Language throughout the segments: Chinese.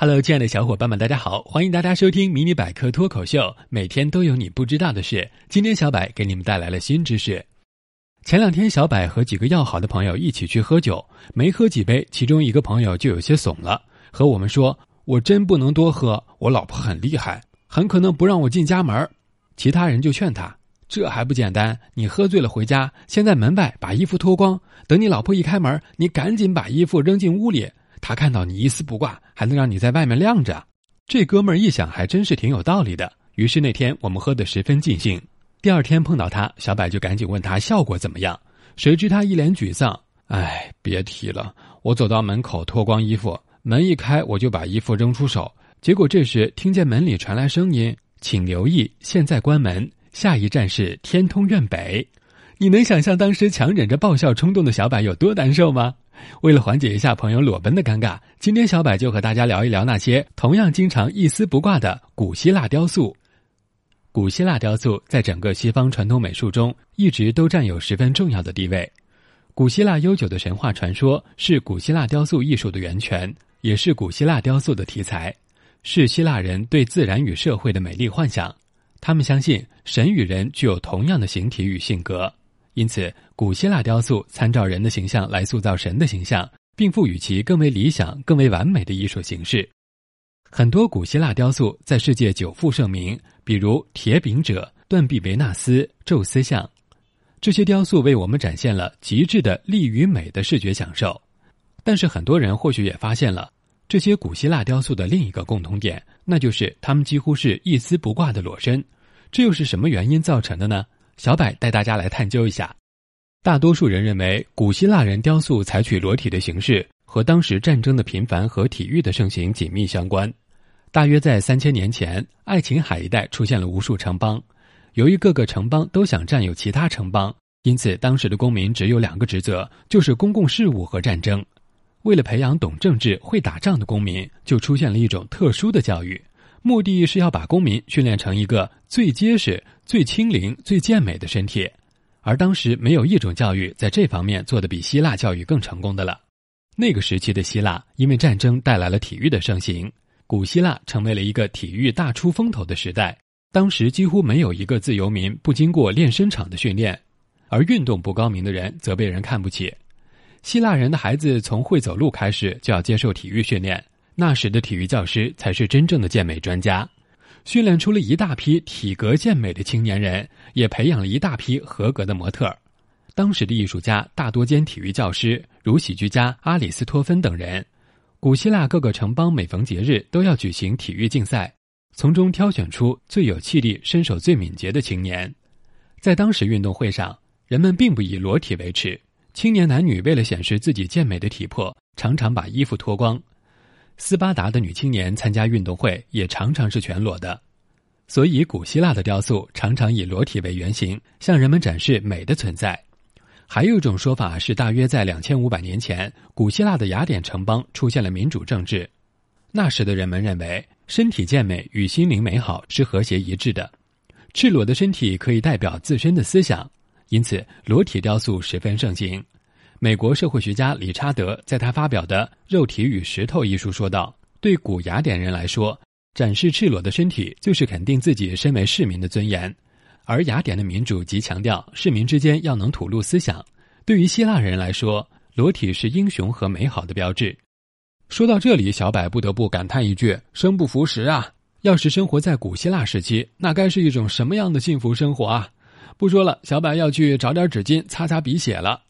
Hello，亲爱的小伙伴们，大家好！欢迎大家收听《迷你百科脱口秀》，每天都有你不知道的事。今天小柏给你们带来了新知识。前两天，小柏和几个要好的朋友一起去喝酒，没喝几杯，其中一个朋友就有些怂了，和我们说：“我真不能多喝，我老婆很厉害，很可能不让我进家门。”其他人就劝他：“这还不简单？你喝醉了回家，先在门外把衣服脱光，等你老婆一开门，你赶紧把衣服扔进屋里。”他看到你一丝不挂，还能让你在外面晾着。这哥们儿一想，还真是挺有道理的。于是那天我们喝得十分尽兴。第二天碰到他，小柏就赶紧问他效果怎么样。谁知他一脸沮丧：“哎，别提了，我走到门口脱光衣服，门一开我就把衣服扔出手。结果这时听见门里传来声音：‘请留意，现在关门，下一站是天通苑北。’你能想象当时强忍着爆笑冲动的小柏有多难受吗？”为了缓解一下朋友裸奔的尴尬，今天小柏就和大家聊一聊那些同样经常一丝不挂的古希腊雕塑。古希腊雕塑在整个西方传统美术中一直都占有十分重要的地位。古希腊悠久的神话传说是古希腊雕塑艺术的源泉，也是古希腊雕塑的题材，是希腊人对自然与社会的美丽幻想。他们相信神与人具有同样的形体与性格。因此，古希腊雕塑参照人的形象来塑造神的形象，并赋予其更为理想、更为完美的艺术形式。很多古希腊雕塑在世界久负盛名，比如铁饼者、断臂维纳斯、宙斯像。这些雕塑为我们展现了极致的力与美的视觉享受。但是，很多人或许也发现了这些古希腊雕塑的另一个共同点，那就是他们几乎是一丝不挂的裸身。这又是什么原因造成的呢？小柏带大家来探究一下。大多数人认为，古希腊人雕塑采取裸体的形式，和当时战争的频繁和体育的盛行紧密相关。大约在三千年前，爱琴海一带出现了无数城邦，由于各个城邦都想占有其他城邦，因此当时的公民只有两个职责，就是公共事务和战争。为了培养懂政治、会打仗的公民，就出现了一种特殊的教育。目的是要把公民训练成一个最结实、最轻灵、最健美的身体，而当时没有一种教育在这方面做得比希腊教育更成功的了。那个时期的希腊，因为战争带来了体育的盛行，古希腊成为了一个体育大出风头的时代。当时几乎没有一个自由民不经过练身场的训练，而运动不高明的人则被人看不起。希腊人的孩子从会走路开始就要接受体育训练。那时的体育教师才是真正的健美专家，训练出了一大批体格健美的青年人，也培养了一大批合格的模特。当时的艺术家大多兼体育教师，如喜剧家阿里斯托芬等人。古希腊各个城邦每逢节日都要举行体育竞赛，从中挑选出最有气力、身手最敏捷的青年。在当时运动会上，人们并不以裸体为耻，青年男女为了显示自己健美的体魄，常常把衣服脱光。斯巴达的女青年参加运动会也常常是全裸的，所以古希腊的雕塑常常以裸体为原型，向人们展示美的存在。还有一种说法是，大约在两千五百年前，古希腊的雅典城邦出现了民主政治。那时的人们认为，身体健美与心灵美好是和谐一致的，赤裸的身体可以代表自身的思想，因此裸体雕塑十分盛行。美国社会学家理查德在他发表的《肉体与石头》一书说道：“对古雅典人来说，展示赤裸的身体就是肯定自己身为市民的尊严；而雅典的民主极强调市民之间要能吐露思想。对于希腊人来说，裸体是英雄和美好的标志。”说到这里，小柏不得不感叹一句：“生不逢时啊！要是生活在古希腊时期，那该是一种什么样的幸福生活啊！”不说了，小柏要去找点纸巾擦擦鼻血了。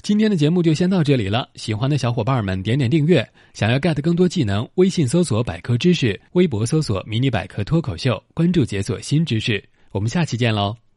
今天的节目就先到这里了，喜欢的小伙伴们点点订阅。想要 get 更多技能，微信搜索百科知识，微博搜索迷你百科脱口秀，关注解锁新知识。我们下期见喽。